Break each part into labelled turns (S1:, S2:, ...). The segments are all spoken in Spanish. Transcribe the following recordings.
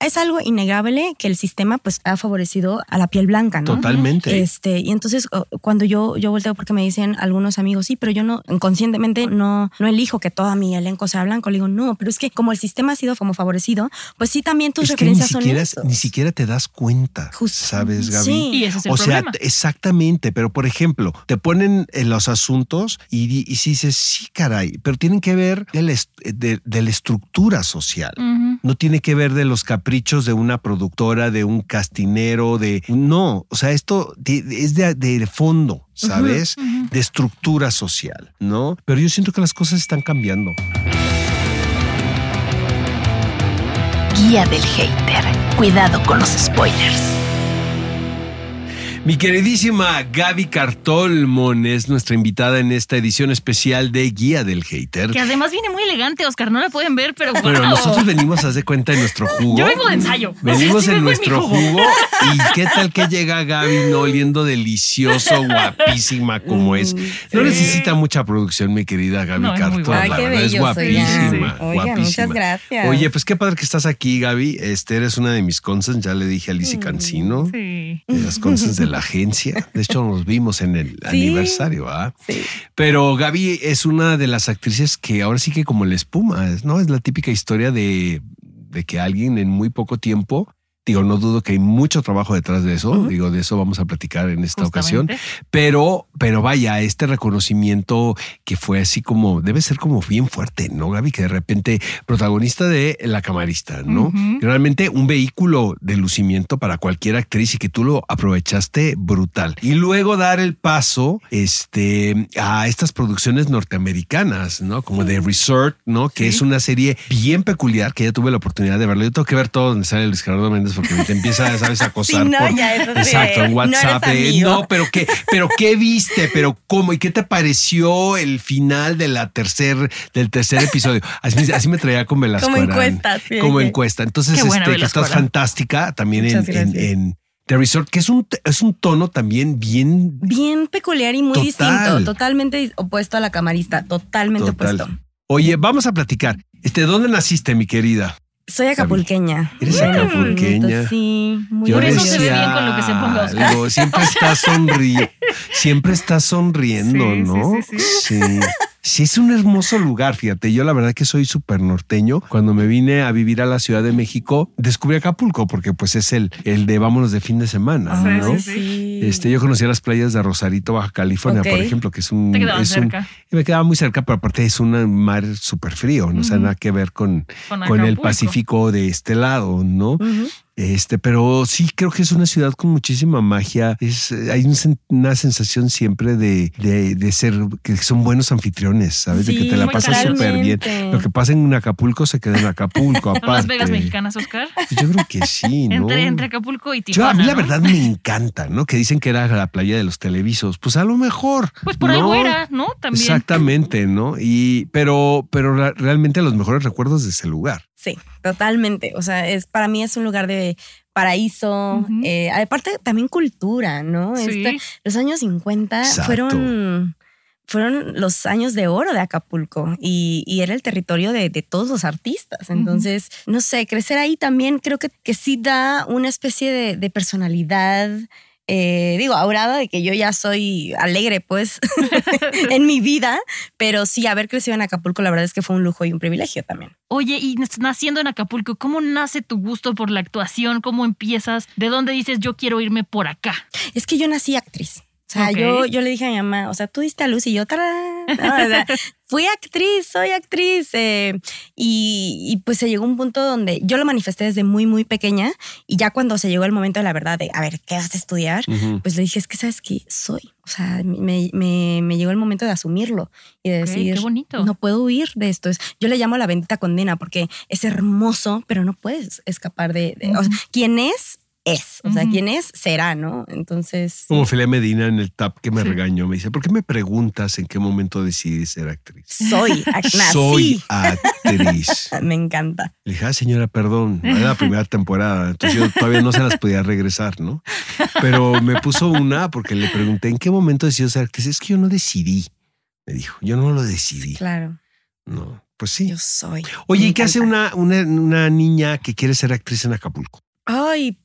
S1: Es algo innegable que el sistema pues ha favorecido a la piel blanca, ¿no?
S2: Totalmente.
S1: Este, y entonces cuando yo, yo volteo porque me dicen algunos amigos, sí, pero yo no, inconscientemente no, no elijo que toda mi elenco sea blanco. Le digo, no, pero es que como el sistema ha sido como favorecido, pues sí también tus
S2: es que ni
S1: referencias son
S2: siquiera,
S1: esos.
S2: ni siquiera te das cuenta,
S1: Justo.
S2: ¿sabes, Gaby?
S1: Sí.
S3: Y ese es el
S2: O sea, exactamente, pero por ejemplo, te ponen en los asuntos y, di- y si dices, sí, caray, pero tienen que ver de la, est- de- de la estructura social. No tiene que ver de los caprichos de una productora, de un castinero, de... No, o sea, esto es de, de fondo, ¿sabes? De estructura social, ¿no? Pero yo siento que las cosas están cambiando.
S4: Guía del hater. Cuidado con los spoilers.
S2: Mi queridísima Gaby Cartolmon es nuestra invitada en esta edición especial de Guía del Hater.
S3: Que además viene muy elegante, Oscar. No la pueden ver, pero
S2: Bueno,
S3: wow.
S2: nosotros venimos, haz de cuenta, en nuestro jugo.
S3: Yo vengo de ensayo.
S2: Venimos
S3: O sea, sí
S2: en nuestro
S3: jugo.
S2: jugo. ¿Y qué tal que llega Gaby no oliendo delicioso, guapísima como es? No
S1: Sí.
S2: necesita mucha producción, mi querida Gaby
S3: No,
S2: Cartol.
S1: Ay,
S2: La verdad es guapísima.
S1: Oigan,
S2: guapísima.
S1: muchas gracias.
S2: Oye, pues qué padre que estás aquí, Gaby. Este, eres una de mis consens, ya le dije a
S1: Mm.
S2: Lizzie Cancino.
S3: Sí.
S2: de las consens de la agencia. De hecho, nos vimos en el
S1: Sí.
S2: aniversario, ¿ah?
S1: Sí.
S2: Pero Gaby es una de las actrices que ahora sí que como la espuma, ¿no? Es la típica historia de, de que alguien en muy poco tiempo, digo, no dudo que hay mucho trabajo detrás de eso, digo, de eso vamos a platicar en esta ocasión, pero, pero vaya, este reconocimiento que fue así como, debe ser como bien fuerte, ¿no, Gaby? Que de repente protagonista de La Camarista, ¿no? Realmente un vehículo de lucimiento para cualquier actriz y que tú lo aprovechaste brutal. Y luego dar el paso este, a estas producciones norteamericanas, ¿no? Como The Resort, ¿no? Que
S3: Sí.
S2: es una serie bien peculiar que ya tuve la oportunidad de verlo. Yo tengo que ver todo donde sale Luis Gerardo Méndez porque te empieza, ¿sabes? A acosar
S1: Sí, no,
S2: por-
S1: ya, eso sí,
S2: Exacto, en
S1: no eres
S2: WhatsApp.
S1: amigo.
S2: no, pero qué, pero qué viste, pero cómo y qué te pareció el final de la tercer, del tercer episodio. Así, así me traía con Velasco.
S1: Como
S2: Arán.
S1: encuesta, sí,
S2: Como encuesta. Entonces, este, que estás
S3: Arán.
S2: fantástica también en, The Resort, que es un, es un tono también bien
S1: Bien peculiar y muy
S2: Total.
S1: distinto, totalmente opuesto a la camarista, totalmente
S2: total.
S1: opuesto.
S2: Oye, vamos a platicar. Este, ¿dónde naciste, mi querida?
S1: Soy acapulqueña.
S2: Eres acapulqueña.
S1: Sí, muy
S3: Por eso se ve bien con lo que se ponga
S2: algo, Siempre está sonriendo. Siempre está sonriendo,
S3: sí,
S2: ¿no?
S3: sí, sí.
S2: Sí. Sí, es un hermoso lugar, fíjate. Yo la verdad que soy súper norteño. Cuando me vine a vivir a la Ciudad de México, descubrí Acapulco porque pues es el, el de vámonos de fin de semana,
S3: Sí,
S2: ¿no?
S3: sí,
S1: Sí.
S2: Este, yo conocía las playas de Rosarito, Baja California, por ejemplo, que es un...
S3: Te
S2: es un-
S3: cerca.
S2: y me quedaba muy cerca, pero aparte es un mar súper frío, no o sea, nada que ver con,
S3: Con,
S2: con el. Pacífico de este lado, ¿no? Este, pero sí creo que es una ciudad con muchísima magia. Es, eh, hay un una sensación siempre de, de, de ser que son buenos anfitriones, ¿sabes? de que te la pasas súper bien. Lo que pasa en Acapulco se queda en Acapulco.
S3: ¿Son
S2: aparte.
S3: Las Vegas mexicanas, Oscar?
S2: Yo creo que sí, ¿no?
S3: Entre, entre Acapulco y
S2: Yo,
S3: Tijuana.
S2: a mí la verdad me encanta, ¿no? Que dicen que era la playa de los televisos. Pues a lo mejor.
S3: Pues por
S2: ¿no?
S3: algo era, ¿no? También.
S2: Exactamente, ¿no? Y, pero, pero realmente los mejores recuerdos de ese lugar.
S1: Sí, totalmente. O sea, es para mí es un lugar de paraíso. Eh, aparte, también cultura, ¿no?
S3: Sí.
S1: Este, los años 50
S2: Exacto.
S1: fueron fueron los años de oro de Acapulco y, y era el territorio de, de todos los artistas. Entonces, no sé, crecer ahí también creo que, que sí da una especie de, de personalidad. Eh, digo, aurada de que yo ya soy alegre, pues, en mi vida, pero sí, haber crecido en Acapulco, la verdad es que fue un lujo y un privilegio también.
S3: Oye, y naciendo en Acapulco, ¿cómo nace tu gusto por la actuación? ¿Cómo empiezas? ¿De dónde dices yo quiero irme por acá?
S1: Es que yo nací actriz. O sea,
S3: Ok.
S1: yo, yo le dije a mi mamá, o sea, tú diste a luz y yo, ¡tarán! No, o sea, fui actriz, soy actriz. eh, y, y pues se llegó un punto donde yo lo manifesté desde muy, muy pequeña. Y ya cuando se llegó el momento de la verdad de, a ver, ¿qué vas a estudiar? Pues le dije, es que sabes qué soy. O sea, me, me- me llegó el momento de asumirlo y de
S3: Ok,
S1: decir,
S3: qué bonito.
S1: no puedo huir de esto. Es- Yo le llamo la bendita condena porque es hermoso, pero no puedes escapar de. de- o sea,
S3: Ujú.
S1: quien es, es. O sea,
S3: Ujú.
S1: quien es, será, ¿no? Entonces.
S2: Como Filé Medina en el tap que me
S3: Sí.
S2: regañó, me dice, ¿por qué me preguntas en qué momento decidí ser actriz?
S1: Soy, ac- nací.
S2: Soy actriz.
S1: Me encanta.
S2: Le dije, ah, señora, perdón, era la primera temporada, entonces yo todavía no se las podía regresar, ¿no? Pero me puso una porque le pregunté, ¿en qué momento decidí ser actriz? Es que yo no decidí, me dijo, yo no lo decidí,
S1: Claro.
S2: ¿no? Pues sí.
S1: Yo soy.
S2: Oye, ¿y qué hace una, una, una niña que quiere ser actriz en Acapulco?
S1: Ay,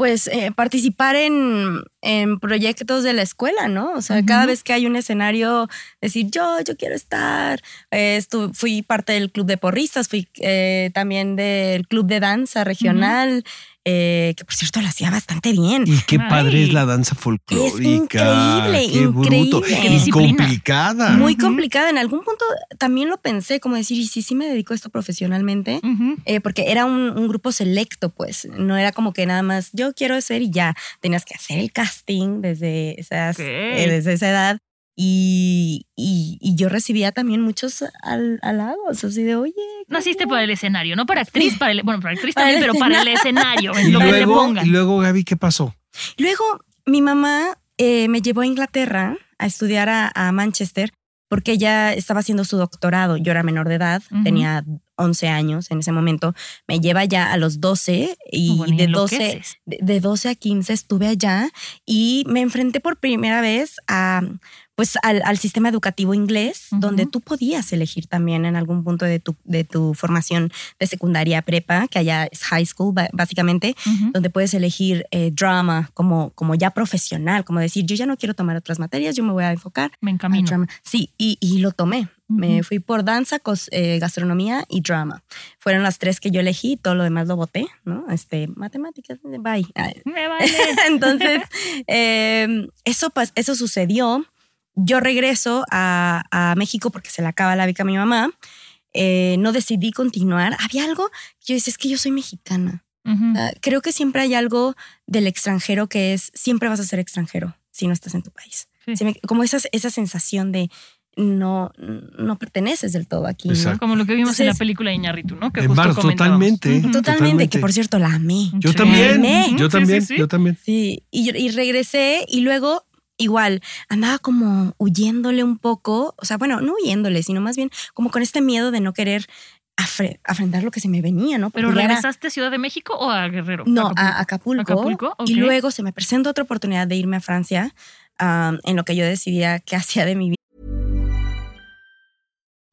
S1: pues eh, participar en, en proyectos de la escuela, ¿no? O sea, cada vez que hay un escenario, decir yo, yo quiero estar. Eh, estu- fui parte del club de porristas, fui eh, también del club de danza regional, eh, que por cierto lo hacía bastante bien.
S2: Y qué
S3: Ay.
S2: padre es la danza folclórica.
S1: increíble,
S2: qué bruto.
S1: increíble.
S3: Qué
S2: Y complicada.
S1: Muy complicada. En algún punto también lo pensé, como decir, y si sí me dedico a esto profesionalmente, eh, porque era un, un grupo selecto, pues no era como que nada más yo quiero ser y ya. Tenías que hacer el casting desde, esas, eh, desde esa edad. Y, y- y yo recibía también muchos hal- halagos, así de, oye.
S3: Naciste
S1: bueno".
S3: para el escenario, no para actriz, para el, bueno, para actriz
S1: Para
S3: también, pero para el escenario, en
S2: Y
S3: lo que le
S2: luego,
S3: pongan.
S2: y luego, Gaby, ¿qué pasó?
S1: Luego mi mamá eh, me llevó a Inglaterra a estudiar a, a Manchester porque ella estaba haciendo su doctorado. Yo era menor de edad, tenía 11 años en ese momento. Me lleva ya a los 12 y
S3: Bueno,
S1: de, 12,
S3: enloqueces.
S1: de, de 12 a 15 estuve allá y me enfrenté por primera vez a pues al, al sistema educativo inglés,
S3: Ujú.
S1: donde tú podías elegir también en algún punto de tu, de tu formación de secundaria prepa, que allá es high school básicamente,
S3: Ujú.
S1: donde puedes elegir eh, drama como, como ya profesional, como decir, yo ya no quiero tomar otras materias, yo me voy a enfocar
S3: Me encamino.
S1: drama. Sí, y, y lo tomé. Me fui por danza, cos- eh, gastronomía y drama. Fueron las tres que yo elegí, todo lo demás lo voté, ¿no? Este, matemáticas, bye.
S3: Me vale.
S1: Entonces, eh, eso, pas- eso sucedió. Yo regreso a, a México porque se le acaba la beca a mi mamá. Eh, no decidí continuar. Había algo, yo decía, es que yo soy mexicana. Ah, creo que siempre hay algo del extranjero que es, siempre vas a ser extranjero si no estás en tu país.
S3: Sí.
S1: Como esa, esa sensación de no, no perteneces del todo aquí. ¿no?
S3: Como lo que vimos en la película de Iñárritu, ¿no? Que
S2: En
S3: justo
S2: Bar, totalmente.
S3: Ujú.
S1: Totalmente, que por cierto la amé.
S2: Yo
S3: Sí.
S2: también,
S1: Amé.
S2: yo también,
S3: sí, sí.
S2: yo también.
S1: Sí, y, yo- y regresé y luego igual andaba como huyéndole un poco, o sea, bueno, no huyéndole, sino más bien como con este miedo de no querer afrontar lo que se me venía, ¿no?
S3: ¿Pero
S1: era-
S3: regresaste a Ciudad de México o a Guerrero?
S1: No, a Acapulco.
S3: Acapulco, ok.
S1: Y luego se me presentó otra oportunidad de irme a Francia, um, en lo que yo decidía qué hacía de mi vida.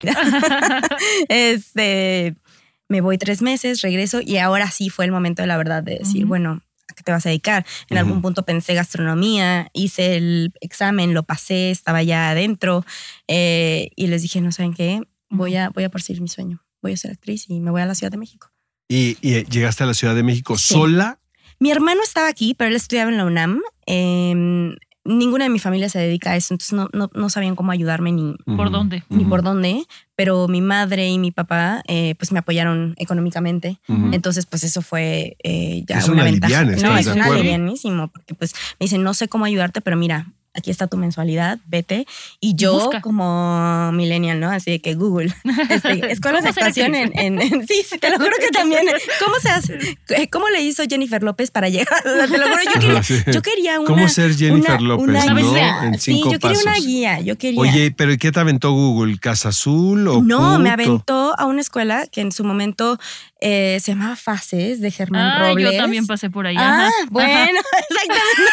S1: este, me voy tres meses, regreso y ahora sí fue el momento de la verdad de decir, bueno, ¿a qué te vas a dedicar? En algún punto pensé gastronomía, hice el examen, lo pasé, estaba ya adentro eh, y les dije, no saben qué, voy a, voy a perseguir mi sueño, voy a ser actriz y me voy a la Ciudad de México.
S2: Y, y llegaste a la Ciudad de México
S1: Sí.
S2: sola.
S1: Mi hermano estaba aquí, pero él estudiaba en la UNAM. eh, ninguna de mi familia se dedica a eso, entonces no, no, no sabían cómo ayudarme ni,
S3: ¿Por dónde?
S1: ni por dónde, pero mi madre y mi papá eh, pues me apoyaron económicamente. Entonces, pues eso fue eh, ya
S2: Es
S1: una
S2: una
S1: ventaja. no,
S2: ¿estás
S1: es una
S2: acuerdo?
S1: alivianísimo, porque pues me dicen, no sé cómo ayudarte, pero mira, aquí está tu mensualidad, vete. Y yo
S3: Busca.
S1: como millennial, ¿no? Así de que Google, este, escuelas de
S3: ¿Cómo ser
S1: actuación en,
S3: actriz?
S1: en- en- Sí, sí, te lo juro que también. ¿Cómo se hace? Eh, ¿Cómo le hizo Jennifer López para llegar? Te lo juro, yo quería,
S2: Sí.
S1: yo quería una...
S2: ¿Cómo ser Jennifer
S1: una-
S2: López,
S1: una
S3: no?
S1: sí, yo quería una guía, yo quería...
S2: Oye, pero ¿y qué te aventó Google? ¿Casa Azul o
S1: No, me aventó a una escuela que en su momento eh, se llamaba Fases de Germán
S3: Ah,
S1: Robles.
S3: yo también pasé por ahí.
S1: Ah,
S3: ajá.
S1: bueno, exactamente.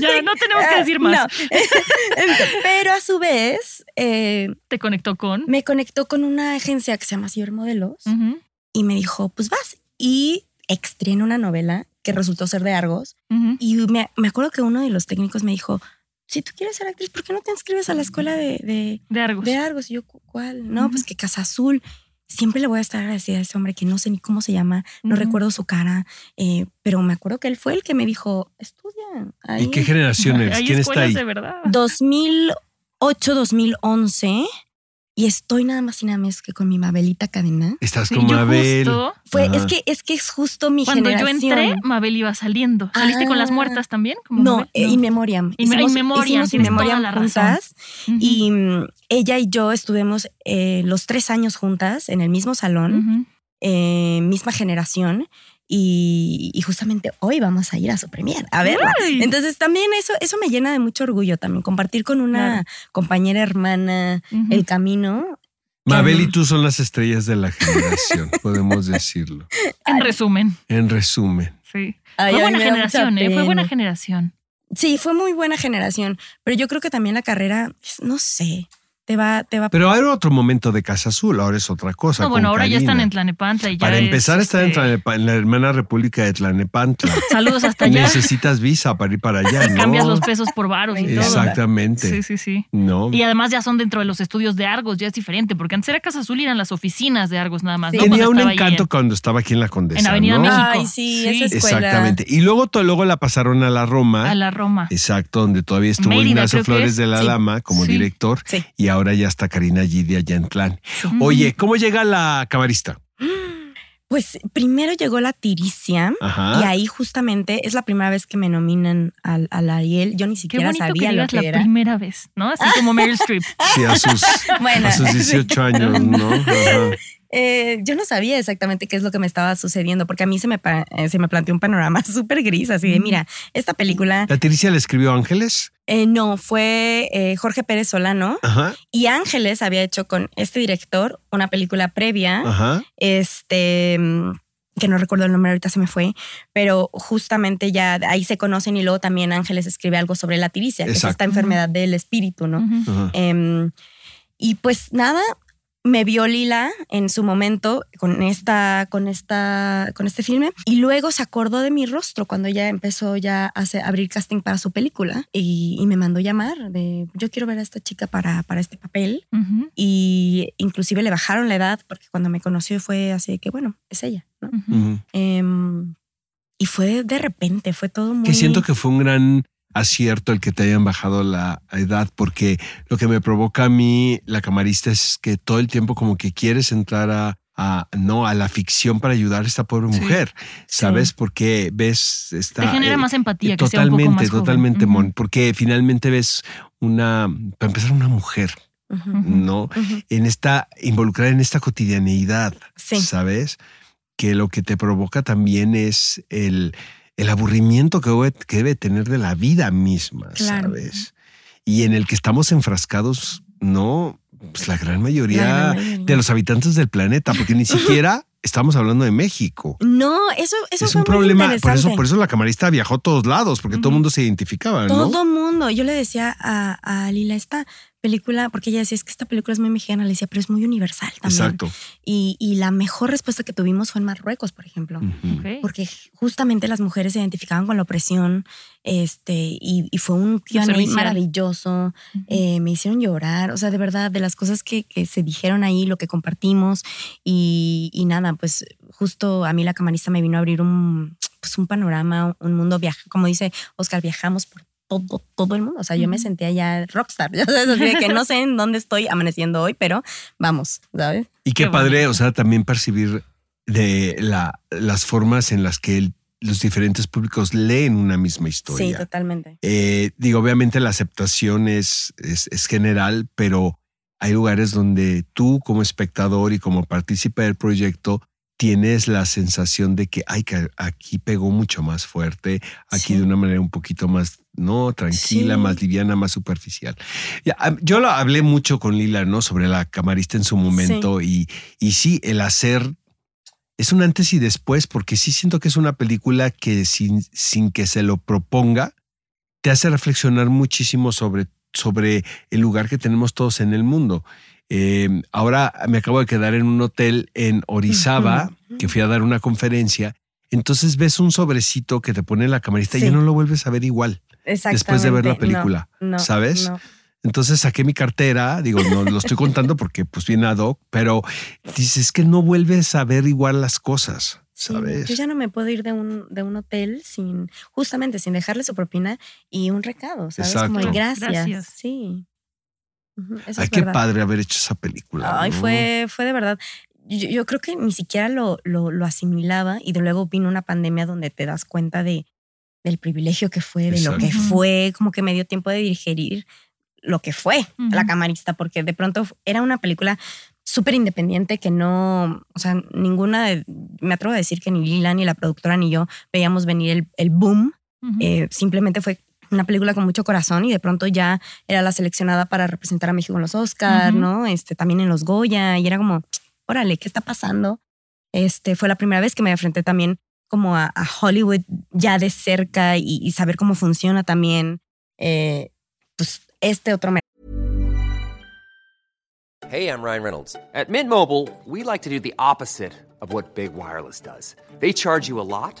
S3: Ya, no tenemos que decir más.
S1: No. Pero a su vez, eh,
S3: Te conectó con.
S1: me conectó con una agencia que se llama Cibermodelos
S3: Ujú,
S1: y me dijo, pues vas. Y extraen una novela que resultó ser de Argos. Y me, me acuerdo que uno de los técnicos me dijo, si tú quieres ser actriz, ¿por qué no te inscribes a la escuela de, de,
S3: De Argos.
S1: de Argos? Y yo, "¿Cu- ¿cuál? No, pues que Casa Azul. Siempre le voy a estar agradecida a ese hombre que no sé ni cómo se llama, no recuerdo su cara, eh, pero me acuerdo que él fue el que me dijo, estudia. Ahí.
S2: ¿Y qué generación eres? ¿Quién está ahí?
S3: de verdad.
S1: 2008, 2011, y estoy nada más y nada menos que con mi Mabelita Cadena.
S2: Estás
S3: Sí,
S2: con
S3: yo
S2: Mabel.
S3: justo,
S1: Fue,
S2: Ajá.
S1: es que es que es justo mi
S3: cuando yo entré, Mabel iba saliendo. ¿Saliste con las
S1: Ah.
S3: muertas también? como
S1: No,
S3: Mabel?
S1: eh, In Memoriam.
S3: In- Memoriam,
S1: In Memoriam
S3: la
S1: juntas y mm, ella y yo estuvimos eh, los tres años juntas en el mismo salón, eh, misma generación y, y justamente hoy vamos a ir a su premier a verla.
S3: Ay.
S1: Entonces también eso, eso me llena de mucho orgullo también, compartir con una
S3: Claro.
S1: compañera hermana el camino.
S2: Mabel y tú son las estrellas de la generación, podemos decirlo.
S3: En resumen,
S2: En resumen.
S3: sí.
S1: Ay,
S3: Fue
S1: a
S3: buena generación, ¿eh? Fue buena generación.
S1: Sí, fue muy buena generación, pero yo creo que también la carrera, pues, no sé, te va, te va
S2: Pero era otro momento de Casa Azul, ahora es otra cosa.
S3: No,
S2: con
S3: bueno, ahora ya están
S2: Karina.
S3: en Tlanepantla y ya
S2: Para
S3: es,
S2: empezar, están en,
S3: este,
S2: Tlanepa- en la hermana república de Tlanepantla.
S3: Saludos hasta allá.
S2: Necesitas visa para ir para allá, ¿no?
S3: Cambias los pesos por varos y todo.
S2: Exactamente.
S3: Sí, sí, sí.
S2: No.
S3: Y además ya son dentro de los estudios de Argos, ya es diferente, porque antes era Casa Azul y eran las oficinas de Argos nada más.
S1: Sí.
S3: ¿no?
S2: Tenía
S3: Cuando
S2: un encanto
S3: en-
S2: cuando estaba aquí en la Condesa.
S3: En Avenida
S2: ¿no?
S3: México.
S1: Ay, sí,
S3: Sí.
S1: esa escuela.
S2: Exactamente. Y luego, to- luego la pasaron a la Roma.
S3: a la Roma.
S2: Exacto, donde todavía estuvo
S3: Mérida,
S2: Ignacio Flores
S3: es.
S2: de la
S1: Sí.
S2: Lama como
S3: Sí.
S2: director.
S1: Sí.
S2: Y ahora ya está Karina Gidi allá en Tlán. Oye, ¿cómo llega la camarista?
S1: Pues primero llegó la Tiricia.
S2: Ajá.
S1: Y ahí justamente es la primera vez que me nominan al, al Ariel. Yo ni
S3: Qué
S1: siquiera
S3: bonito que
S1: sabía lo que
S3: la
S1: era.
S3: primera vez, ¿no? Así como Meryl Streep.
S2: Sí, a sus,
S1: Bueno,
S2: a sus 18 años, ¿no? Ajá.
S1: Eh, yo no sabía exactamente qué es lo que me estaba sucediendo, porque a mí se me, eh, se me planteó un panorama súper gris, así de, mira, esta película,
S2: ¿La Tiricia le escribió Ángeles?
S1: eh, no, fue eh, Jorge Pérez Solano
S2: Ajá,
S1: y Ángeles había hecho con este director una película previa,
S2: ajá.
S1: este, mm, que no recuerdo el nombre, ahorita se me fue, pero justamente ya ahí se conocen y luego también Ángeles escribe algo sobre la tiricia, que es esta enfermedad del espíritu, ¿no? Em, y pues nada, me vio Lila en su momento con esta, con esta, con este filme y luego se acordó de mi rostro cuando ya empezó ya a hacer- abrir casting para su película y, y me mandó llamar de yo quiero ver a esta chica para, para este papel y inclusive le bajaron la edad porque cuando me conoció fue así de que bueno es ella, ¿no? Em, y fue de repente, fue todo muy
S2: Que siento que fue un gran acierto el que te hayan bajado la edad, porque lo que me provoca a mí, la camarista, es que todo el tiempo como que quieres entrar a, a- no a la ficción para ayudar a esta pobre
S3: Sí.
S2: mujer, ¿sabes? Porque ves esta
S3: Te genera
S2: eh,
S3: más empatía que
S2: totalmente,
S3: sea un poco más joven.
S2: totalmente. Mon, porque finalmente ves una, para empezar, una mujer. ¿no? En esta, involucrada en esta cotidianeidad,
S1: Sí.
S2: ¿sabes? Que lo que te provoca también es el, el aburrimiento que debe, que debe tener de la vida misma,
S1: Claro.
S2: ¿sabes? Y en el que estamos enfrascados, ¿no? Pues la gran mayoría,
S1: La gran mayoría.
S2: de los habitantes del planeta, porque ni siquiera estamos hablando de México.
S1: No, eso, eso
S2: es
S1: fue
S2: un
S1: muy
S2: problema, por eso, por eso la camarista viajó a todos lados, porque todo el mundo se identificaba, ¿no?
S1: Todo mundo. Yo le decía a, a Lila, esta película, porque ella decía, es que esta película es muy mexicana, le decía, pero es muy universal también.
S2: Exacto.
S1: Y, y la mejor respuesta que tuvimos fue en Marruecos, por ejemplo.
S2: Ujú.
S3: Ok.
S1: Porque justamente las mujeres se identificaban con la opresión, este, y, y fue un Q&A maravilloso.
S3: Ujú.
S1: eh, me hicieron llorar, o sea, de verdad, de las cosas que, que se dijeron ahí, lo que compartimos, y, y nada, pues justo a mí la camarista me vino a abrir un, pues un panorama, un mundo viaja, como dice Oscar, viajamos por todo, todo el mundo, o sea, yo me sentía ya rockstar, ya sabes, así de que no sé en dónde estoy amaneciendo hoy, pero vamos, ¿sabes?
S2: Y qué,
S3: Qué
S2: padre,
S3: bonito.
S2: o sea, también percibir de la, las formas en las que el- los diferentes públicos leen una misma
S1: Sí,
S2: historia.
S1: totalmente.
S2: Eh, digo, obviamente la aceptación es, es, es general, pero hay lugares donde tú como espectador y como partícipe del proyecto tienes la sensación de que, ay, que aquí pegó mucho más fuerte, aquí
S1: Sí.
S2: de una manera un poquito más, no, tranquila,
S1: Sí.
S2: más liviana, más superficial. Yo lo hablé mucho con Lila, ¿no? Sobre la camarista en su momento y, y sí, el hacer es un antes y después, porque sí siento que es una película que sin, sin que se lo proponga, te hace reflexionar muchísimo sobre, sobre el lugar que tenemos todos en el mundo. Eh, ahora me acabo de quedar en un hotel en Orizaba, que fui a dar una conferencia. Entonces ves un sobrecito que te pone la camarista y
S1: Sí.
S2: ya no lo vuelves a ver igual después de ver la.
S1: No,
S2: película,
S1: no,
S2: ¿sabes?
S1: no.
S2: Entonces saqué mi cartera, digo, no lo estoy contando porque pues viene ad hoc, pero dices que no vuelves a ver igual las cosas,
S1: Sí,
S2: ¿sabes?
S1: yo ya no me puedo ir de un, de un hotel sin, justamente sin dejarle su propina y un recado, ¿sabes? Como gracias.
S3: Gracias.
S1: Sí. Eso
S2: Ay,
S1: es
S2: qué
S1: verdad.
S2: padre haber hecho esa película.
S1: Ay,
S2: ¿no?
S1: fue, fue de verdad. Yo, yo creo que ni siquiera lo, lo, lo asimilaba y de luego vino una pandemia donde te das cuenta de, del privilegio que fue, de lo que fue, como que me dio tiempo de digerir lo que fue la camarista, porque de pronto era una película súper independiente que no, o sea, ninguna, de- me atrevo a decir que ni Lila, ni la productora, ni yo veíamos venir el, el boom eh, simplemente fue una película con mucho corazón y de pronto ya era la seleccionada para representar a México en los Oscars. ¿no? Este, también en los Goya y era como, órale, ¿qué está pasando? Este, fue la primera vez que me enfrenté también como a, a Hollywood ya de cerca y, y saber cómo funciona también, eh, pues, este otro
S5: Hey, I'm Ryan Reynolds. At Mint Mobile, we like to do the opposite of what Big Wireless does. They charge you a lot,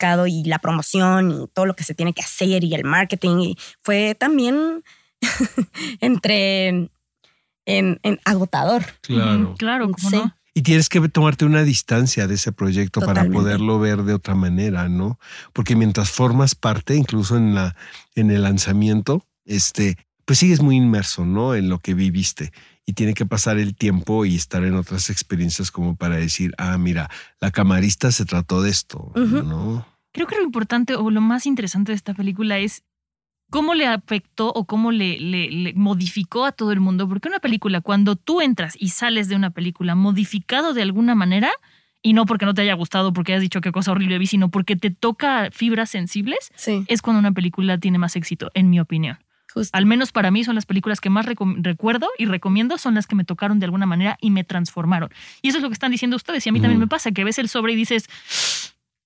S1: Mercado y la promoción y todo lo que se tiene que hacer y el marketing. Y fue también entre en, en agotador.
S2: Claro.
S3: Claro,
S1: Sí.
S3: no.
S2: Y tienes que tomarte una distancia de ese proyecto
S1: Totalmente.
S2: para poderlo ver de otra manera, ¿no? Porque mientras formas parte, incluso en la en el lanzamiento, este, pues sigues muy inmerso, ¿no? En lo que viviste y tiene que pasar el tiempo y estar en otras experiencias como para decir, ah, mira, la camarista se trató de esto. ¿no?
S3: Creo que lo importante o lo más interesante de esta película es cómo le afectó o cómo le, le- le modificó a todo el mundo. Porque una película, cuando tú entras y sales de una película modificado de alguna manera, y no porque no te haya gustado, porque hayas dicho qué cosa horrible vi, sino porque te toca fibras sensibles,
S1: Sí,
S3: es cuando una película tiene más éxito, en mi opinión.
S1: justo.
S3: Al menos para mí son las películas que más recuerdo y recomiendo, son las que me tocaron de alguna manera y me transformaron. Y eso es lo que están diciendo ustedes. Y a mí también me pasa que ves el sobre y dices,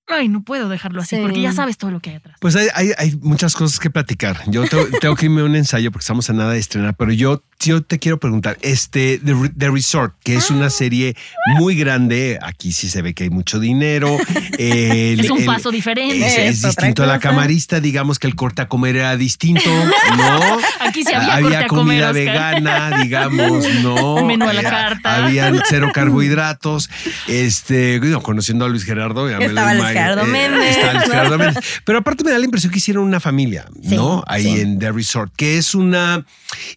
S3: ay, no puedo dejarlo así,
S1: Sí.
S3: porque ya sabes todo lo que hay atrás.
S2: Pues hay, hay, hay muchas cosas que platicar. Yo tengo, tengo que irme a un ensayo porque estamos a nada de estrenar, pero yo, yo te quiero preguntar, este, The, The Resort, que es
S3: Ah.
S2: una serie muy grande, aquí sí se ve que hay mucho dinero. el-
S3: es un
S2: el-
S3: paso diferente.
S2: Es, distinto a la camarista, digamos que el corte a comer era distinto, ¿no?
S3: Aquí sí había corte a comer,
S2: comida vegana, digamos, ¿no?
S3: Menú a la carta.
S2: Habían cero carbohidratos. Este, digo, conociendo a Luis Gerardo. ya me lo Imag-
S1: Gerardo Méndez.
S2: Pero aparte me da la impresión que hicieron una familia,
S1: Sí,
S2: ¿no? Ahí
S1: sí.
S2: en The Resort, que es una.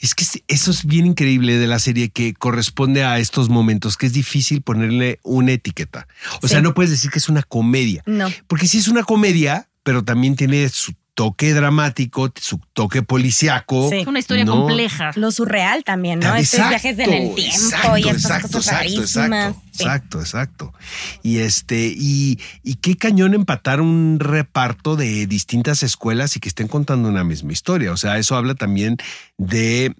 S2: Es que eso es bien increíble de la serie que corresponde a estos momentos, que es difícil ponerle una etiqueta. O
S1: Sí.
S2: sea, no puedes decir que es una comedia.
S1: No.
S2: Porque sí es una comedia, pero también tiene su toque dramático, su toque policiaco.
S1: Sí.
S3: Es una historia
S2: No.
S3: compleja.
S1: Lo surreal también, ¿no?
S2: Exacto,
S1: Estos viajes en el tiempo
S2: exacto,
S1: y estas
S2: exacto,
S1: cosas
S2: exacto,
S1: rarísimas.
S2: Exacto,
S1: Sí.
S2: exacto, exacto. Y este, y, y qué cañón empatar un reparto de distintas escuelas y que estén contando una misma historia. O sea, eso habla también de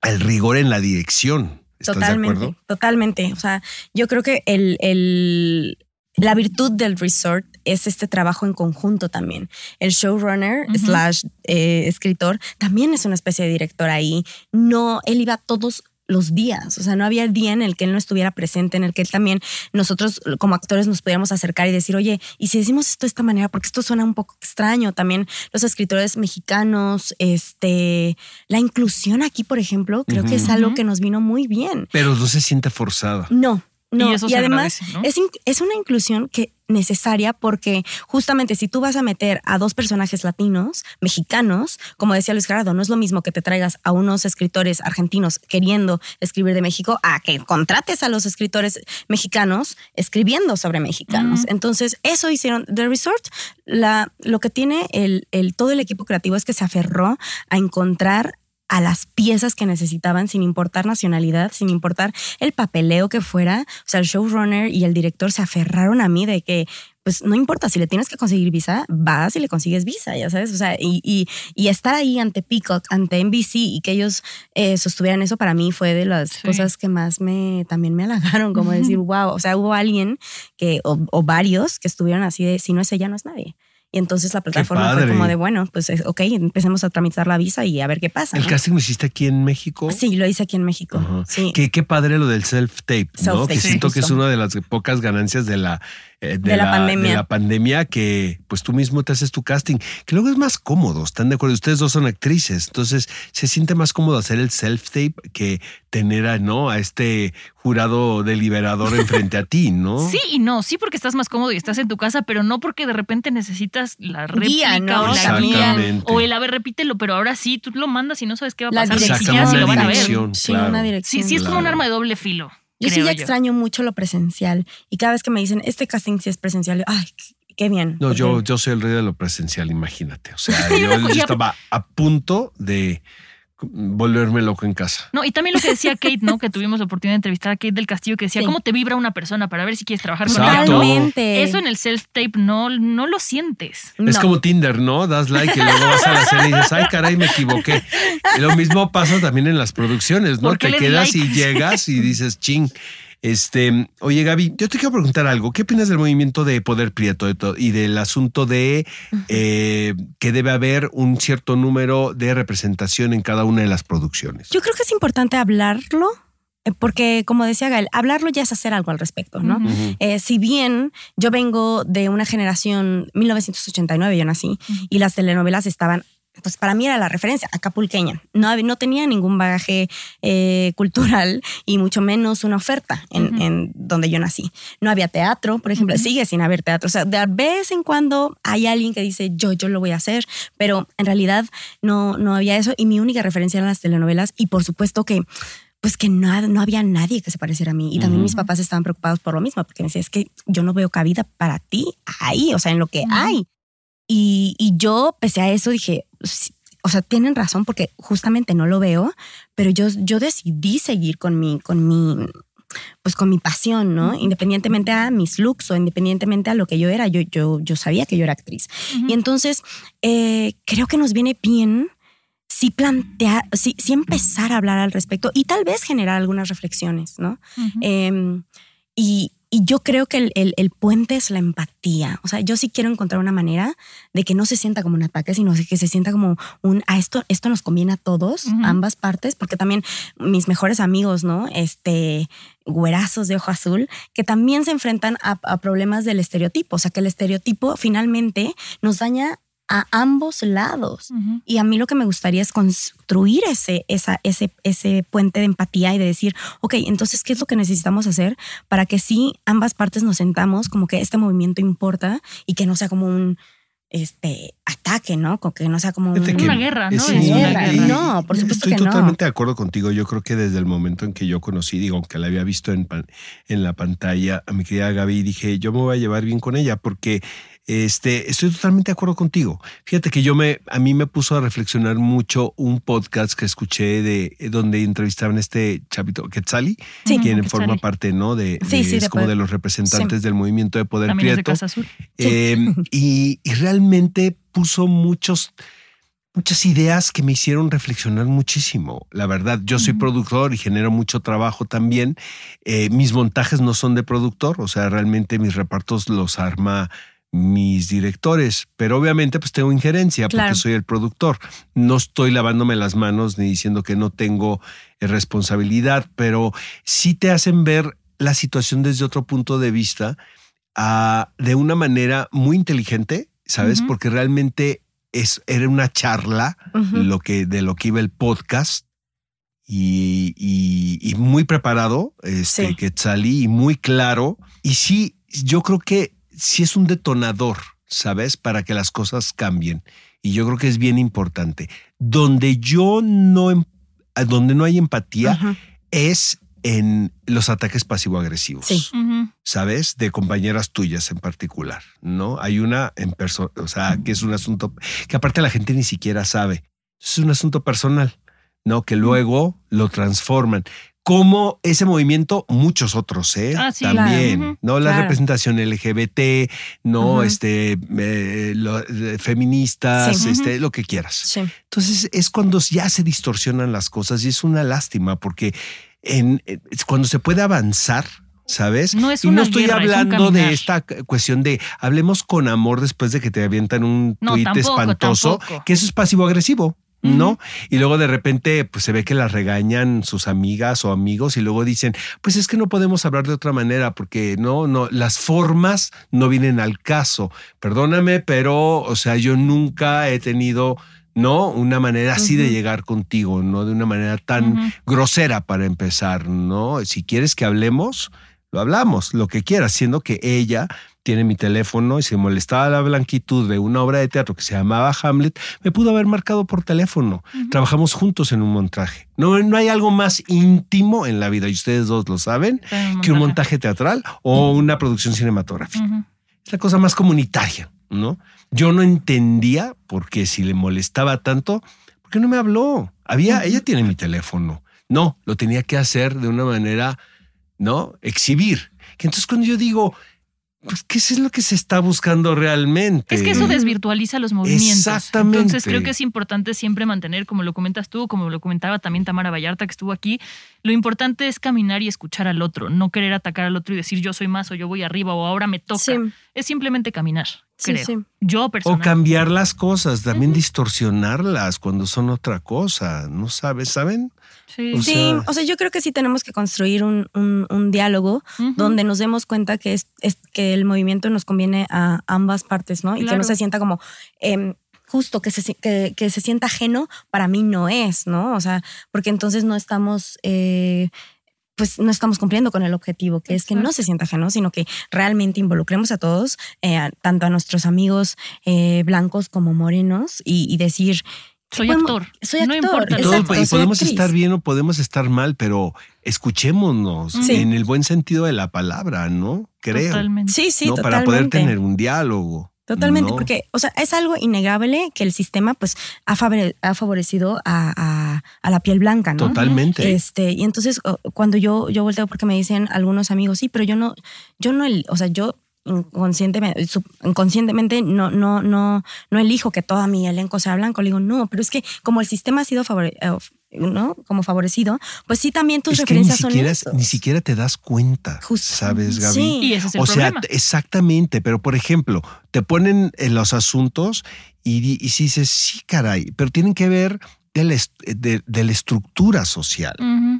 S2: el rigor en la dirección. ¿Estás de
S1: Totalmente,
S2: acuerdo?
S1: totalmente. O sea, yo creo que el, el- la virtud del resort es este trabajo en conjunto también. El showrunner slash eh, escritor también es una especie de director ahí. No, él iba todos los días, o sea, no había día en el que él no estuviera presente, en el que él también, nosotros como actores nos pudiéramos acercar y decir, oye, y si decimos esto de esta manera, porque esto suena un poco extraño, también los escritores mexicanos, este, la inclusión aquí, por ejemplo, creo que es algo que nos vino muy bien.
S2: Pero no se siente forzada.
S1: No, no.
S3: Y eso se
S1: además
S3: agradece, ¿no?
S1: es, es una inclusión que necesaria porque justamente si tú vas a meter a dos personajes latinos, mexicanos, como decía Luis Gerardo, no es lo mismo que te traigas a unos escritores argentinos queriendo escribir de México a que contrates a los escritores mexicanos escribiendo sobre mexicanos. Entonces, eso hicieron The Resort. La, lo que tiene el, el- todo el equipo creativo es que se aferró a encontrar a las piezas que necesitaban sin importar nacionalidad, sin importar el papeleo que fuera. O sea, el showrunner y el director se aferraron a mí de que pues no importa, si le tienes que conseguir visa, vas y le consigues visa, ya sabes, o sea, y, y, y estar ahí ante Peacock, ante NBC y que ellos eh, sostuvieran eso para mí fue de las
S3: Sí.
S1: cosas que más me, también me halagaron, como decir, wow, o sea, hubo alguien que, o, o varios que estuvieron así de, si no es ella, no es nadie. Y entonces la plataforma fue como de, bueno, pues es- ok, empecemos a tramitar la visa y a ver qué pasa.
S2: ¿El
S1: ¿no?
S2: casting lo hiciste aquí en México?
S1: Sí, lo hice aquí en México.
S2: Ajá.
S1: Sí.
S2: Qué, qué padre lo del self-tape, ¿no? Que
S1: sí,
S2: siento que es una de las pocas ganancias de la, eh,
S1: De la pandemia.
S2: de la pandemia que pues tú mismo te haces tu casting, que luego es más cómodo, ¿están de acuerdo? Ustedes dos son actrices, entonces se siente más cómodo hacer el self-tape que tener a, ¿no? a este jurado deliberador enfrente a ti, ¿no?
S3: Sí y no, sí porque estás más cómodo y estás en tu casa, pero no porque de repente necesitas la
S1: Guía,
S3: réplica
S1: ¿no?
S3: o la guía o el a ver, repítelo, pero ahora sí, tú lo mandas y no sabes qué va a
S1: La
S3: pasar.
S1: dirección.
S3: Si lo van a ver.
S2: dirección,
S1: Sí,
S2: claro.
S1: una dirección.
S3: Sí, sí, es como un arma de doble filo.
S1: Yo sí ya
S3: yo.
S1: extraño mucho lo presencial. Y cada vez que me dicen, este casting sí es presencial, yo, ay, qué- bien.
S2: No, yo, yo soy el rey de lo presencial, imagínate. O sea, yo, estaba a punto de volverme loco en casa.
S3: No, y también lo que decía Kate, ¿no? Que tuvimos la oportunidad de entrevistar a Kate del Castillo, que decía,
S1: Sí.
S3: ¿cómo te vibra una persona para ver si quieres trabajar con ella?
S1: Totalmente.
S3: Eso en el self-tape no, no lo sientes.
S2: Es
S1: No.
S2: como Tinder, ¿no? Das like y luego vas a la serie y dices, ay, caray, me equivoqué. Y lo mismo pasa también en las producciones, ¿no?
S3: ¿Por qué
S2: Te quedas y llegas y dices, ching. Este, oye, Gaby, yo te quiero preguntar algo. ¿Qué opinas del movimiento de poder prieto y del asunto de eh, que debe haber un cierto número de representación en cada una de las producciones?
S1: Yo creo que es importante hablarlo, eh, porque como decía Gael, hablarlo ya es hacer algo al respecto, ¿no? Eh, si bien yo vengo de una generación, 1989 yo nací, y las telenovelas estaban, pues para mí era la referencia, acapulqueña. No, no tenía ningún bagaje eh, cultural y mucho menos una oferta en, donde yo nací. No había teatro, por ejemplo, sigue sin haber teatro. O sea, de vez en cuando hay alguien que dice, yo, yo lo voy a hacer, pero en realidad no, no había eso y mi única referencia eran las telenovelas y por supuesto que pues que no, no había nadie que se pareciera a mí. Y también mis papás estaban preocupados por lo mismo, porque me decían, es que yo no veo cabida para ti ahí, o sea, en lo que hay. Y, y yo, pese a eso, dije, "Sí, o sea, tienen razón porque justamente no lo veo, pero yo, yo decidí seguir con mi, con mi, pues con mi pasión, ¿no? Independientemente a mis looks o independientemente a lo que yo era, yo, yo, yo sabía que yo era actriz.
S3: Ujú.
S1: Y entonces eh, creo que nos viene bien sí plantear, sí, sí empezar a hablar al respecto y tal vez generar algunas reflexiones, ¿no? Eh, y, y yo creo que el, el- el puente es la empatía. O sea, yo sí quiero encontrar una manera de que no se sienta como un ataque, sino que se sienta como un, a esto, esto nos conviene a todos, ambas partes, porque también mis mejores amigos, ¿no? Este, güerazos de ojo azul, que también se enfrentan a, a problemas del estereotipo. O sea, que el estereotipo finalmente nos daña a ambos lados. Y a mí lo que me gustaría es construir ese, esa, ese, ese puente de empatía y de decir, ok, entonces, ¿qué es lo que necesitamos hacer para que sí ambas partes nos sentamos como que este movimiento importa y que no sea como un este ataque, ¿no? Como que no sea como un...
S3: Una guerra, ¿no?
S2: Sí,
S3: Es una
S1: guerra. No, por supuesto
S2: Estoy
S1: que no.
S2: totalmente de acuerdo contigo. Yo creo que desde el momento en que yo conocí, digo, aunque la había visto en, pan- en la pantalla, a mi querida Gaby, dije, yo me voy a llevar bien con ella porque este, estoy totalmente de acuerdo contigo. Fíjate que yo me, a mí me puso a reflexionar mucho un podcast que escuché de donde entrevistaban a este chavito Quetzali,
S1: Sí.
S2: quien
S3: Quetzali.
S2: forma parte, ¿no? De,
S1: Sí,
S2: de-
S1: sí,
S2: es
S1: de
S2: como
S1: poder-
S2: de los representantes del movimiento de poder
S3: También es de
S2: prieto.
S3: Casa Azul.
S2: Eh, y, y realmente puso muchos, muchas ideas que me hicieron reflexionar muchísimo. La verdad, yo soy productor y genero mucho trabajo también. Eh, mis montajes no son de productor, o sea, realmente mis repartos los arma mis directores, pero obviamente pues tengo injerencia
S1: Claro.
S2: porque soy el productor. No estoy lavándome las manos ni diciendo que no tengo eh, responsabilidad, pero sí te hacen ver la situación desde otro punto de vista ah, de una manera muy inteligente, ¿sabes?
S3: Ujú.
S2: Porque realmente es, era una charla
S1: Ujú.
S2: lo que, de lo que iba el podcast y, y- y muy preparado, este,
S1: Sí.
S2: Quetzalí, y muy claro. Y sí, yo creo que sí es un detonador, ¿sabes? Para que las cosas cambien. Y yo creo que es bien importante. Donde yo no, em- donde no hay empatía es en los ataques pasivo-agresivos.
S1: Sí.
S2: ¿sabes? De compañeras tuyas en particular, ¿no? Hay una en persona, o sea, que es un asunto que aparte la gente ni siquiera sabe. Es un asunto personal, ¿no? Que luego lo transforman. Como ese movimiento, muchos otros, ¿eh?
S3: Ah, sí,
S2: También,
S1: claro.
S2: ¿no? La
S1: claro.
S2: representación LGBT, ¿no? Este, eh, lo- eh, feministas,
S1: Sí.
S2: este, lo que quieras.
S1: Sí.
S2: Entonces es cuando ya se distorsionan las cosas y es una lástima porque en, es cuando se puede avanzar, ¿sabes?
S3: No es
S2: y
S3: una
S2: no estoy
S3: guerra, es un
S2: hablando de esta cuestión de hablemos con amor después de que te avientan un
S3: No,
S2: tuit
S3: tampoco,
S2: espantoso,
S3: tampoco.
S2: que eso es pasivo-agresivo. ¿No? Y luego de repente pues se ve que las regañan sus amigas o amigos y luego dicen, pues es que no podemos hablar de otra manera porque no, no, las formas no vienen al caso. Perdóname, pero, o sea, yo nunca he tenido, ¿no? Una manera así de llegar contigo, ¿no? De una manera tan grosera para empezar, ¿no? Si quieres que hablemos, lo hablamos, lo que quieras, siendo que ella tiene mi teléfono y se molestaba la blanquitud de una obra de teatro que se llamaba Hamlet, me pudo haber marcado por teléfono. Trabajamos juntos en un montaje. No, no hay algo más íntimo en la vida, y ustedes dos lo saben, que un montaje teatral o una producción cinematográfica. Es la cosa más comunitaria, ¿no? Yo no entendía por qué si le molestaba tanto, ¿por qué no me habló? Había, ella tiene mi teléfono. No, lo tenía que hacer de una manera, ¿no? Exhibir. Que entonces cuando yo digo, pues, ¿qué es lo que se está buscando realmente?
S3: Es que eso desvirtualiza los movimientos.
S2: Exactamente.
S3: Entonces creo que es importante siempre mantener, como lo comentas tú, como lo comentaba también Tamara Vallarta que estuvo aquí, lo importante es caminar y escuchar al otro, no querer atacar al otro y decir yo soy más o yo voy arriba o ahora me toca.
S1: Sí.
S3: Es simplemente caminar, creo.
S1: sí.
S3: Yo
S2: O
S3: personalmente.
S2: cambiar las cosas, también distorsionarlas cuando son otra cosa, ¿no sabes? ¿Saben?
S3: Sí.
S2: O
S1: Sí,
S2: sea-
S1: o sea, yo creo que sí tenemos que construir un, un- un diálogo donde nos demos cuenta que, es, es- que el movimiento nos conviene a ambas partes, ¿no? Y que no se sienta como em, justo, que se, que, que se sienta ajeno, para mí no es, ¿no? O sea, porque entonces no estamos... eh, pues no estamos cumpliendo con el objetivo, que es que no se sienta ajeno, sino que realmente involucremos a todos, eh, a- tanto a nuestros amigos eh, blancos como morenos, y, y decir,
S3: Soy
S1: podemos-
S3: actor.
S1: soy
S3: No importa.
S2: Todo-
S1: Exacto,
S2: y podemos
S1: actriz.
S2: estar bien o podemos estar mal, pero escuchémonos
S1: Sí.
S2: en el buen sentido de la palabra, ¿no? Creo.
S3: Totalmente.
S1: sí, sí,
S2: ¿no?
S1: totalmente.
S2: Para poder tener un diálogo.
S1: Totalmente,
S2: ¿no?
S1: porque, o sea, es algo innegable que el sistema, pues, ha, favore- ha favorecido a, a- a la piel blanca, ¿no?
S2: Totalmente.
S1: Este, y entonces, cuando yo, yo volteo, porque me dicen algunos amigos, sí, pero yo no, yo no, el, o sea, yo inconscientemente, inconscientemente no, no, no, no elijo que todo mi elenco sea blanco. Le digo, no, pero es que como el sistema ha sido favore- eh, ¿no? como favorecido, pues sí, también tus
S2: es que ni
S1: referencias son
S2: siquiera,
S1: esos.
S2: ni siquiera te das cuenta,
S1: Justo.
S2: ¿sabes, Gaby?
S1: Sí.
S3: Y ese es el
S2: o sea,
S3: problema.
S2: exactamente, pero por ejemplo, te ponen en los asuntos y, di- y si dices, sí, caray, pero tienen que ver de la, est- de- de la estructura social.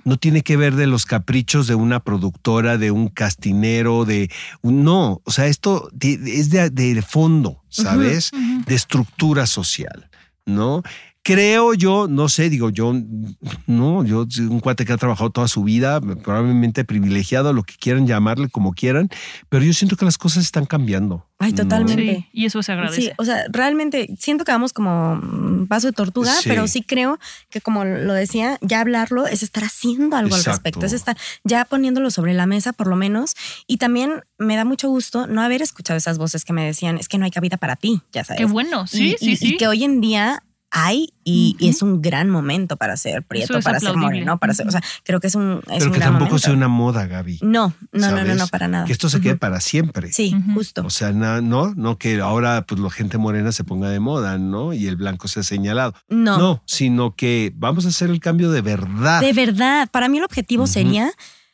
S2: No tiene que ver de los caprichos de una productora, de un castinero, de un, no, o sea, esto es de, de fondo, ¿sabes? De estructura social, ¿no? Creo yo, no sé, digo yo, no, yo soy un cuate que ha trabajado toda su vida, probablemente privilegiado, lo que quieran llamarle como quieran, pero yo siento que las cosas están cambiando.
S1: Ay,
S2: ¿no?
S1: totalmente.
S3: Sí, y eso se agradece.
S1: Sí, o sea, realmente siento que vamos como paso de tortuga,
S2: Sí.
S1: pero sí creo que como lo decía, ya hablarlo es estar haciendo algo
S2: Exacto.
S1: al respecto, es estar ya poniéndolo sobre la mesa por lo menos. Y también me da mucho gusto no haber escuchado esas voces que me decían, es que no hay cabida para ti, ya sabes.
S3: Qué bueno, sí,
S1: y,
S3: sí,
S1: y-
S3: sí.
S1: y que hoy en día hay y, es un gran momento para ser prieto,
S3: es
S1: para ser moreno, para ser, o sea, creo que es un, es
S2: Pero
S1: un
S2: que
S1: gran
S2: tampoco
S1: momento.
S2: sea una moda, Gaby.
S1: No, no, no, no, no, para nada.
S2: Que esto se quede para siempre.
S1: Sí, justo.
S2: O sea, na- no, no que ahora pues la gente morena se ponga de moda, ¿no? Y el blanco sea señalado.
S1: no.
S2: No, sino que vamos a hacer el cambio de verdad.
S1: De verdad, para mí el objetivo
S2: Ujú.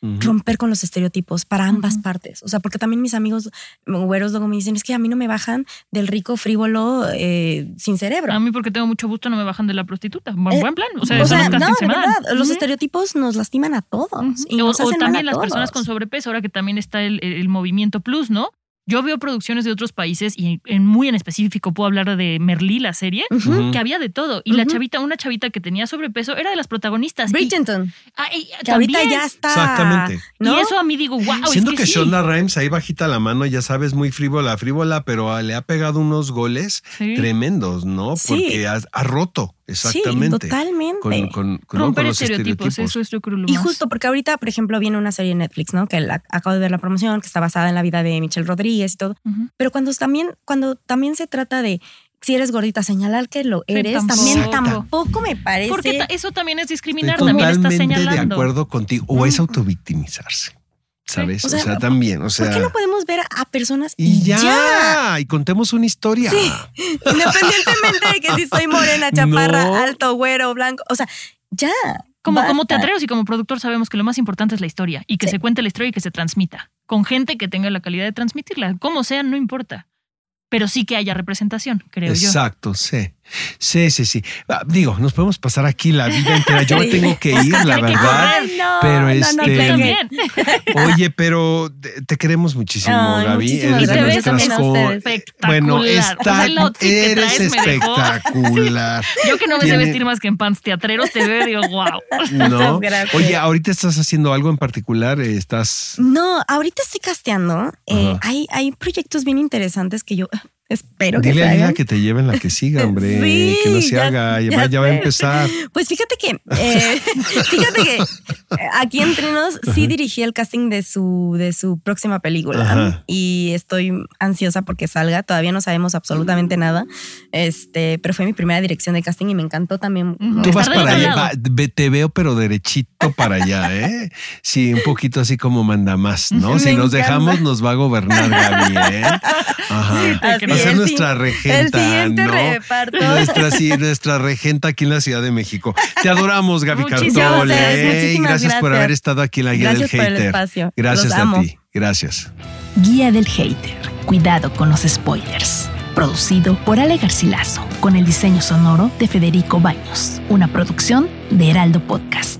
S1: Romper con los estereotipos para ambas partes. O sea, porque también mis amigos güeros luego me dicen, es que a mí no me bajan del rico frívolo eh, sin cerebro.
S3: A mí porque tengo mucho gusto no me bajan de la prostituta. Buen,
S1: Eh,
S3: buen plan. O sea,
S1: o
S3: son
S1: sea,
S3: los
S1: no, de verdad, los
S3: Ujú.
S1: estereotipos nos lastiman a todos. Y
S3: o,
S1: nos
S3: o
S1: hacen mal
S3: también
S1: a
S3: las personas con sobrepeso, ahora que también está el, el movimiento plus, ¿no? Yo veo producciones de otros países y en, muy en específico puedo hablar de Merlí, la serie, que había de todo. Y la chavita, una chavita que tenía sobrepeso, era de las protagonistas.
S1: Bridgerton,
S3: ah,
S1: que ahorita ya está.
S2: Exactamente.
S1: ¿no?
S3: Y eso a mí digo, wow,
S2: Siento
S3: es
S2: que,
S3: que, sí.
S2: Shonda Rhimes ahí bajita la mano, ya sabes, muy frívola, frívola, pero le ha pegado unos goles
S3: Sí.
S2: tremendos, ¿no?
S1: Sí.
S2: Porque ha, ha roto, exactamente.
S1: Sí, totalmente.
S2: Con, con- con- ¿no?
S3: Romper
S2: los
S3: estereotipos,
S2: estereotipos.
S3: eso es lo
S1: Y
S3: más.
S1: justo porque ahorita, por ejemplo, viene una serie en Netflix, ¿no? Que la- acabo de ver la promoción, que está basada en la vida de Michelle Rodríguez y todo. Pero cuando también, cuando también se trata de si eres gordita, señalar que lo
S3: Sí,
S1: eres,
S3: tampoco.
S1: también tampoco me parece.
S3: Porque eso también es
S2: Estoy
S3: discriminar, también estás
S2: totalmente de
S3: señalando.
S2: acuerdo contigo. O es autovictimizar,se ¿Sabes?
S1: O
S2: O
S1: sea,
S2: sea, también, o sea.
S1: ¿Por qué no podemos ver a personas
S2: y ya,
S1: ya?
S2: y contemos una historia.
S1: Independientemente de que si soy morena, chaparra,
S2: No.
S1: alto, güero, blanco. O sea, ya.
S3: Como, como teatreros y como productor sabemos que lo más importante es la historia y que
S1: Sí.
S3: se cuente la historia y que se transmita. Con gente que tenga la calidad de transmitirla. Como sea, no importa. Pero sí que haya representación, creo yo.
S2: Exacto, sí. Sí, sí, sí. Ah, Digo, nos podemos pasar aquí la vida entera. Yo me tengo que ir, la verdad.
S1: Ay, no,
S2: Pero
S1: no, no,
S2: este-
S3: también.
S2: Oye, pero te, queremos muchísimo,
S1: Ay,
S2: Gaby. Eres de nuestras.
S3: Espectacular.
S2: Bueno,
S3: O sea,
S2: está, eres espectacular.
S3: Yo que no me sé
S2: Tiene-
S3: vestir más que en pants teatreros, te veo y digo, wow.
S2: ¿No? Oye, ahorita estás haciendo algo en particular, estás.
S1: No, ahorita estoy casteando. Eh, hay, hay proyectos bien interesantes que yo espero que se
S2: a
S1: hagan.
S2: que te lleven la que siga, hombre.
S1: Sí,
S2: que no se
S1: ya-
S2: haga. Ya,
S1: ya
S2: va, ya va a empezar.
S1: Pues fíjate que, eh, fíjate que eh, aquí entre nos sí dirigí el casting de su, de su próxima película
S2: Ajá.
S1: y estoy ansiosa porque salga. Todavía no sabemos absolutamente nada. Este, pero fue mi primera dirección de casting y me encantó también.
S2: Tú
S3: Está
S2: vas para allá, va, ve- te veo, pero derechito para allá, ¿eh? Sí, un poquito así como manda más, ¿no?
S1: Me
S2: Si nos
S1: encanta.
S2: dejamos, nos va a gobernar Gaby, ¿eh? Ajá. A ser
S1: es,
S2: nuestra regenta,
S1: El siguiente
S2: ¿no?
S1: reparto.
S2: Nuestra, sí, nuestra regenta aquí en la Ciudad de México. Te adoramos, Gaby
S3: Muchísimas
S2: Cartole.
S1: gracias.
S2: Y
S1: muchísimas
S2: gracias por haber estado aquí en la guía
S1: Gracias
S2: del
S1: por el
S2: hater.
S1: espacio.
S2: Gracias
S1: Los
S2: a
S1: amo.
S2: ti. Gracias.
S4: Guía del Hater. Cuidado con los spoilers. Producido por Ale Garcilaso, con el diseño sonoro de Federico Baños. Una producción de Heraldo Podcast.